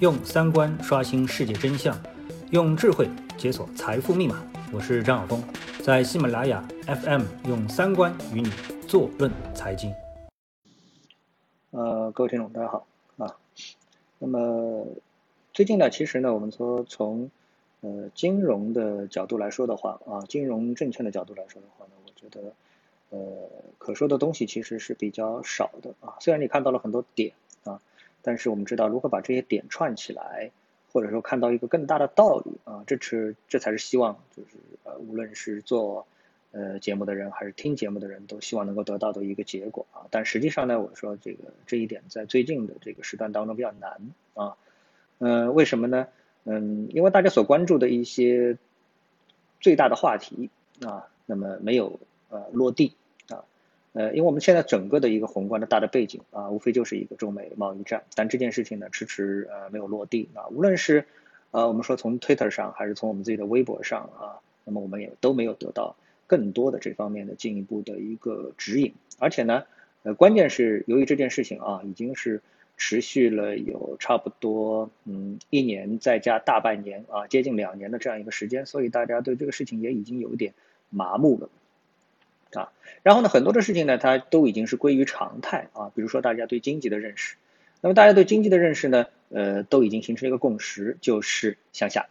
用三观刷新世界真相，用智慧解锁财富密码。我是张晓峰，在喜马拉雅 FM 用三观与你坐论财经。呃，各位听众，大家好啊。那么最近呢，其实呢，我们说从呃金融的角度来说的话啊，金融证券的角度来说的话呢，我觉得呃可说的东西其实是比较少的啊。虽然你看到了很多点，但是我们知道如何把这些点串起来，或者说看到一个更大的道理啊，这是这才是希望，就是呃无论是做。呃，节目的人还是听节目的人都希望能够得到的一个结果啊，但实际上呢，我说这个这一点在最近的这个时段当中比较难啊，嗯，为什么呢？嗯，因为大家所关注的一些最大的话题啊，那么没有呃落地，呃，因为我们现在整个的一个宏观的大的背景啊，无非就是一个中美贸易战，但这件事情呢，迟迟呃没有落地啊，无论是呃我们说从 Twitter 上还是从我们自己的微博上啊，那么我们也都没有得到。更多的这方面的进一步的一个指引，而且呢，呃，关键是由于这件事情啊，已经是持续了有差不多嗯一年再加大半年啊，接近两年的这样一个时间，所以大家对这个事情也已经有点麻木了啊。然后呢，很多的事情呢，它都已经是归于常态啊，比如说大家对经济的认识，那么大家对经济的认识呢，呃，都已经形成一个共识，就是向下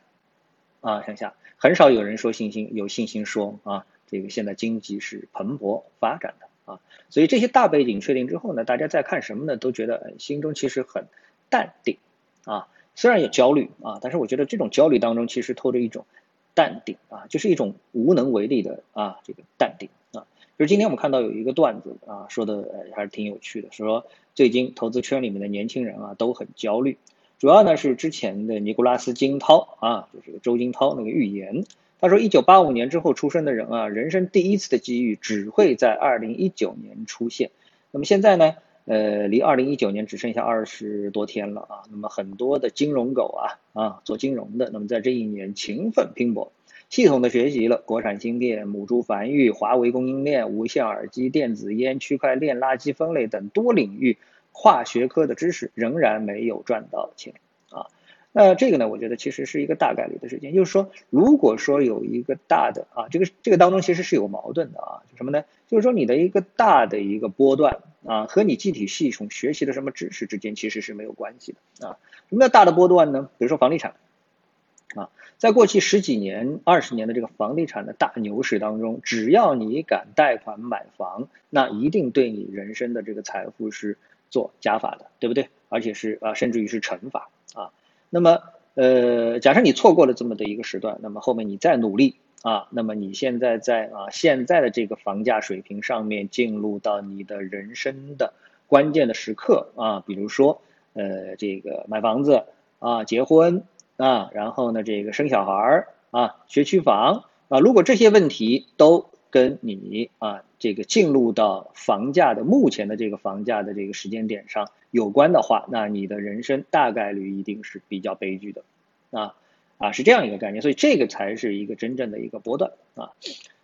啊，向下，很少有人说信心，有信心说啊。这个现在经济是蓬勃发展的啊，所以这些大背景确定之后呢，大家在看什么呢？都觉得心中其实很淡定啊，虽然有焦虑啊，但是我觉得这种焦虑当中其实透着一种淡定啊，就是一种无能为力的啊这个淡定。就是今天我们看到有一个段子啊，说的还是挺有趣的，说最近投资圈里面的年轻人啊都很焦虑，主要呢是之前的尼古拉斯金涛啊，就是周金涛那个预言。他说，一九八五年之后出生的人啊，人生第一次的机遇只会在二零一九年出现。那么现在呢，呃，离二零一九年只剩下二十多天了啊。那么很多的金融狗啊啊，做金融的，那么在这一年勤奋拼搏，系统的学习了国产芯片、母猪繁育、华为供应链、无线耳机、电子烟、区块链、垃圾分类等多领域跨学科的知识，仍然没有赚到钱啊。那这个呢，我觉得其实是一个大概率的事情，就是说，如果说有一个大的啊，这个这个当中其实是有矛盾的啊，就什么呢？就是说你的一个大的一个波段啊，和你具体系统学习的什么知识之间其实是没有关系的啊。什么叫大的波段呢？比如说房地产啊，在过去十几年、二十年的这个房地产的大牛市当中，只要你敢贷款买房，那一定对你人生的这个财富是做加法的，对不对？而且是啊，甚至于是乘法啊。那么，呃，假设你错过了这么的一个时段，那么后面你再努力啊，那么你现在在啊现在的这个房价水平上面进入到你的人生的关键的时刻啊，比如说呃这个买房子啊、结婚啊，然后呢这个生小孩儿啊、学区房啊，如果这些问题都跟你啊这个进入到房价的目前的这个房价的这个时间点上。有关的话，那你的人生大概率一定是比较悲剧的，啊啊是这样一个概念，所以这个才是一个真正的一个波段啊。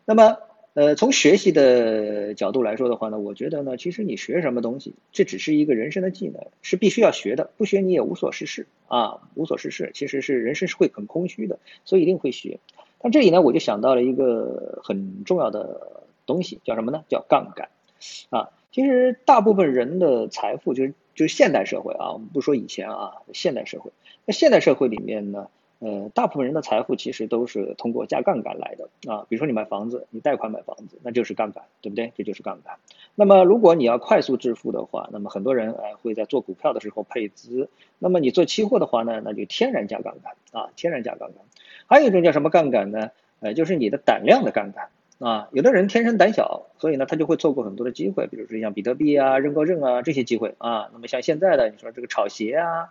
那么呃从学习的角度来说的话呢，我觉得呢，其实你学什么东西，这只是一个人生的技能，是必须要学的，不学你也无所事事啊，无所事事其实是人生是会很空虚的，所以一定会学。但这里呢，我就想到了一个很重要的东西，叫什么呢？叫杠杆啊。其实大部分人的财富就是就是现代社会啊，我们不说以前啊，现代社会。那现代社会里面呢，呃，大部分人的财富其实都是通过加杠杆来的啊。比如说你买房子，你贷款买房子，那就是杠杆，对不对？这就是杠杆。那么如果你要快速致富的话，那么很多人哎会在做股票的时候配资。那么你做期货的话呢，那就天然加杠杆啊，天然加杠杆。还有一种叫什么杠杆呢？呃，就是你的胆量的杠杆。啊，有的人天生胆小，所以呢，他就会错过很多的机会，比如说像比特币啊、认购证啊这些机会啊。那么像现在的你说这个炒鞋啊，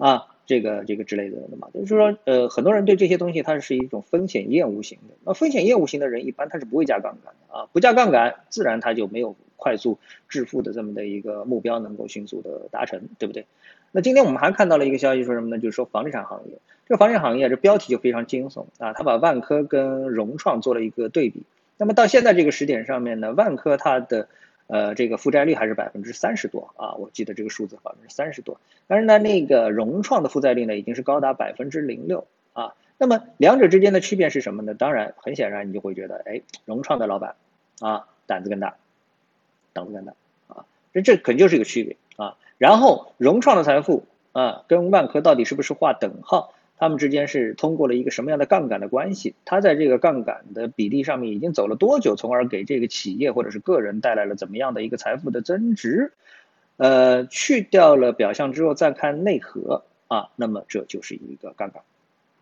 啊，这个这个之类的，那么就是说，呃，很多人对这些东西它是一种风险厌恶型的。那风险厌恶型的人一般他是不会加杠杆的啊，不加杠杆，自然他就没有快速致富的这么的一个目标能够迅速的达成，对不对？那今天我们还看到了一个消息，说什么呢？就是说房地产行业，这个房地产行业这标题就非常惊悚啊，他把万科跟融创做了一个对比。那么到现在这个时点上面呢，万科它的呃，这个负债率还是百分之三十多啊，我记得这个数字百分之三十多。但是呢，那个融创的负债率呢，已经是高达百分之零六啊。那么两者之间的区别是什么呢？当然，很显然你就会觉得，哎，融创的老板啊，胆子更大，胆子更大啊，这这肯定就是一个区别啊。然后融创的财富啊，跟万科到底是不是划等号？他们之间是通过了一个什么样的杠杆的关系？它在这个杠杆的比例上面已经走了多久，从而给这个企业或者是个人带来了怎么样的一个财富的增值？呃，去掉了表象之后再看内核啊，那么这就是一个杠杆，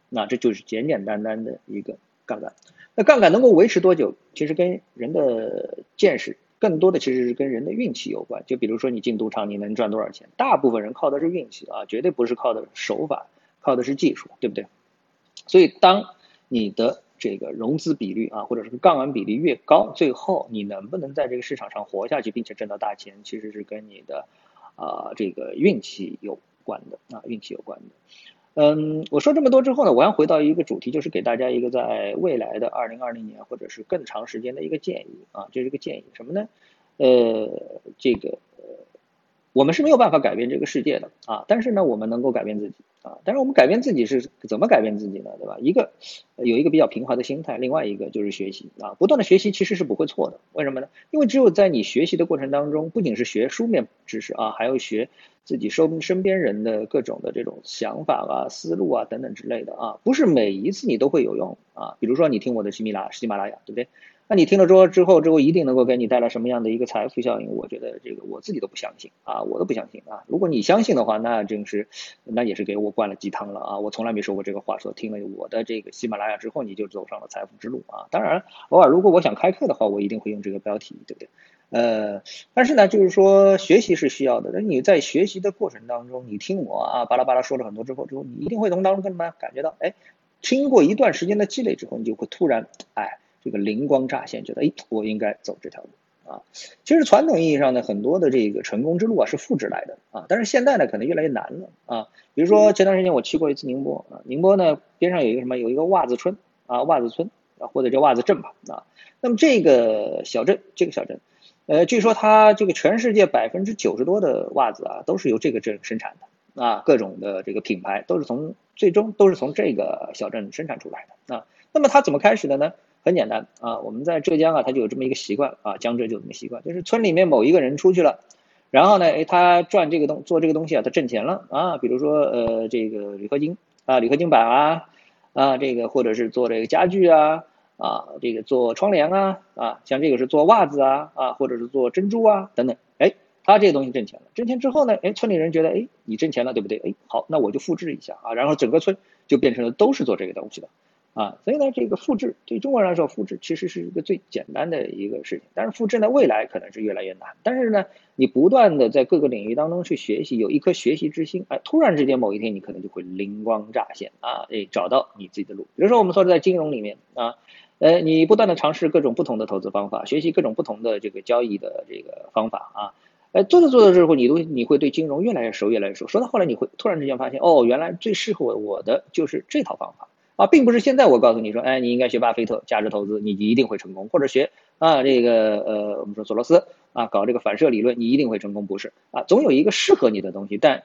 那这就是简简单单的一个杠杆。那杠杆能够维持多久？其实跟人的见识更多的其实是跟人的运气有关。就比如说你进赌场，你能赚多少钱？大部分人靠的是运气啊，绝对不是靠的手法。靠的是技术，对不对？所以当你的这个融资比率啊，或者是杠杆比例越高，最后你能不能在这个市场上活下去，并且挣到大钱，其实是跟你的啊这个运气有关的啊，运气有关的。嗯，我说这么多之后呢，我要回到一个主题，就是给大家一个在未来的二零二零年或者是更长时间的一个建议啊，就是一个建议什么呢？呃，这个。我们是没有办法改变这个世界的啊，但是呢，我们能够改变自己啊。但是我们改变自己是怎么改变自己呢？对吧？一个有一个比较平和的心态，另外一个就是学习啊，不断的学习其实是不会错的。为什么呢？因为只有在你学习的过程当中，不仅是学书面知识啊，还要学自己身身边人的各种的这种想法啊、思路啊等等之类的啊，不是每一次你都会有用啊。比如说你听我的喜米拉喜马拉雅，对不对？那你听了之后之后之后一定能够给你带来什么样的一个财富效应？我觉得这个我自己都不相信啊，我都不相信啊。如果你相信的话，那真是那也是给我灌了鸡汤了啊！我从来没说过这个话，说听了我的这个喜马拉雅之后你就走上了财富之路啊。当然，偶尔如果我想开课的话，我一定会用这个标题，对不对？呃，但是呢，就是说学习是需要的。那你在学习的过程当中，你听我啊巴拉巴拉说了很多之后之后，你一定会从当中干什么？感觉到哎，经过一段时间的积累之后，你就会突然哎。这个灵光乍现，觉得哎，我应该走这条路啊。其实传统意义上呢，很多的这个成功之路啊是复制来的啊。但是现在呢，可能越来越难了啊。比如说前段时间我去过一次宁波啊，宁波呢边上有一个什么，有一个袜子村啊，袜子村啊，或者叫袜子镇吧啊。那么这个小镇，这个小镇，呃，据说它这个全世界百分之九十多的袜子啊，都是由这个镇生产的啊，各种的这个品牌都是从最终都是从这个小镇生产出来的啊。那么它怎么开始的呢？很简单啊，我们在浙江啊，他就有这么一个习惯啊，江浙就这么习惯，就是村里面某一个人出去了，然后呢，哎，他赚这个东做这个东西啊，他挣钱了啊，比如说呃这个铝合金啊，铝合金板啊啊这个或者是做这个家具啊啊这个做窗帘啊啊，像这个是做袜子啊啊或者是做珍珠啊等等，哎，他这个东西挣钱了，挣钱之后呢，哎，村里人觉得哎你挣钱了对不对？哎，好，那我就复制一下啊，然后整个村就变成了都是做这个东西的。啊，所以呢，这个复制对中国人来说，复制其实是一个最简单的一个事情。但是复制呢，未来可能是越来越难。但是呢，你不断的在各个领域当中去学习，有一颗学习之心，哎，突然之间某一天你可能就会灵光乍现啊，哎，找到你自己的路。比如说我们说在金融里面啊，呃，你不断的尝试各种不同的投资方法，学习各种不同的这个交易的这个方法啊，哎，做着做着之后，你都你会对金融越来越熟，越来越熟。说到后来，你会突然之间发现，哦，原来最适合我的就是这套方法。啊，并不是现在我告诉你说，哎，你应该学巴菲特价值投资，你一定会成功，或者学啊这个呃，我们说索罗斯啊，搞这个反射理论，你一定会成功，不是啊，总有一个适合你的东西，但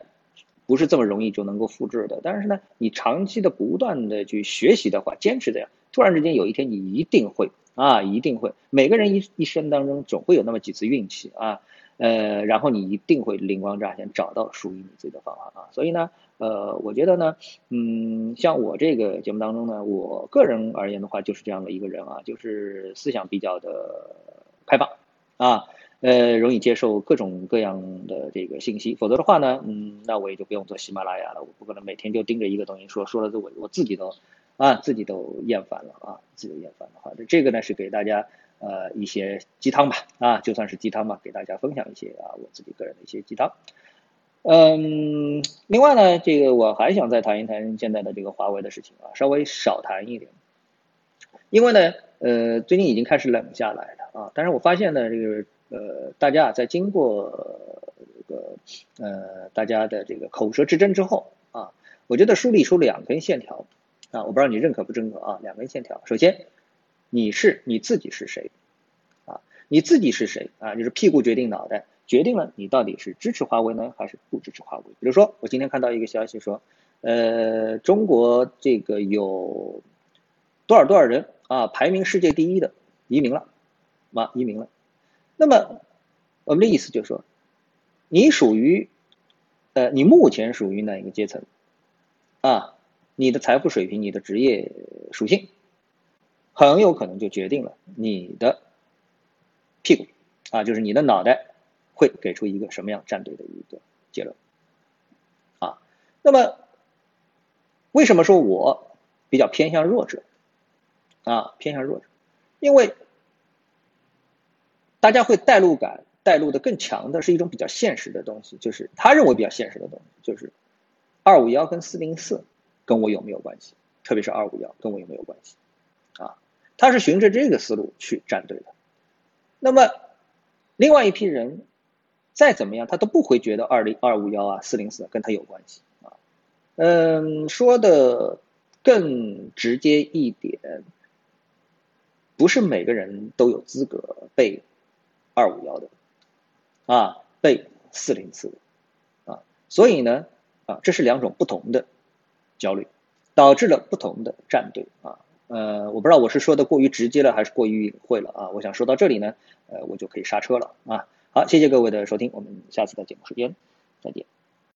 不是这么容易就能够复制的。但是呢，你长期的不断的去学习的话，坚持这样，突然之间有一天你一定会啊，一定会。每个人一一生当中总会有那么几次运气啊，呃，然后你一定会灵光乍现，找到属于你自己的方法啊。所以呢。呃，我觉得呢，嗯，像我这个节目当中呢，我个人而言的话，就是这样的一个人啊，就是思想比较的开放啊，呃，容易接受各种各样的这个信息。否则的话呢，嗯，那我也就不用做喜马拉雅了，我不可能每天就盯着一个东西说，说了这我我自己都啊，自己都厌烦了啊，自己都厌烦了。好，这这个呢是给大家呃一些鸡汤吧，啊，就算是鸡汤吧，给大家分享一些啊我自己个人的一些鸡汤。嗯，另外呢，这个我还想再谈一谈现在的这个华为的事情啊，稍微少谈一点，因为呢，呃，最近已经开始冷下来了啊，但是我发现呢，这个呃，大家在经过这个呃大家的这个口舌之争之后啊，我觉得梳理出两根线条。啊，我不知道你认可不认可啊，两根线条，首先你是你自己是谁啊？你自己是谁啊？就是屁股决定脑袋，决定了你到底是支持华为呢，还是不支持华为。比如说，我今天看到一个消息说，呃，中国这个有多少多少人啊，排名世界第一的移民了，啊，移民了。那么我们的意思就是说，你属于，呃，你目前属于哪一个阶层？啊，你的财富水平，你的职业属性。很有可能就决定了你的屁股啊，就是你的脑袋会给出一个什么样战队的一个结论啊。那么为什么说我比较偏向弱者啊？偏向弱者，因为大家会带入感带入的更强的是一种比较现实的东西，就是他认为比较现实的东西，就是二五幺跟四零四跟我有没有关系？特别是二五幺跟我有没有关系啊？他是循着这个思路去站队的，那么另外一批人再怎么样，他都不会觉得二零二五幺啊四零四跟他有关系啊。嗯，说的更直接一点，不是每个人都有资格背二五幺的啊，背四零四的啊，所以呢啊，这是两种不同的焦虑，导致了不同的战队啊。呃，我不知道我是说的过于直接了还是过于隐晦了啊？我想说到这里呢，呃，我就可以刹车了啊。好，谢谢各位的收听，我们下次的节目时间再见。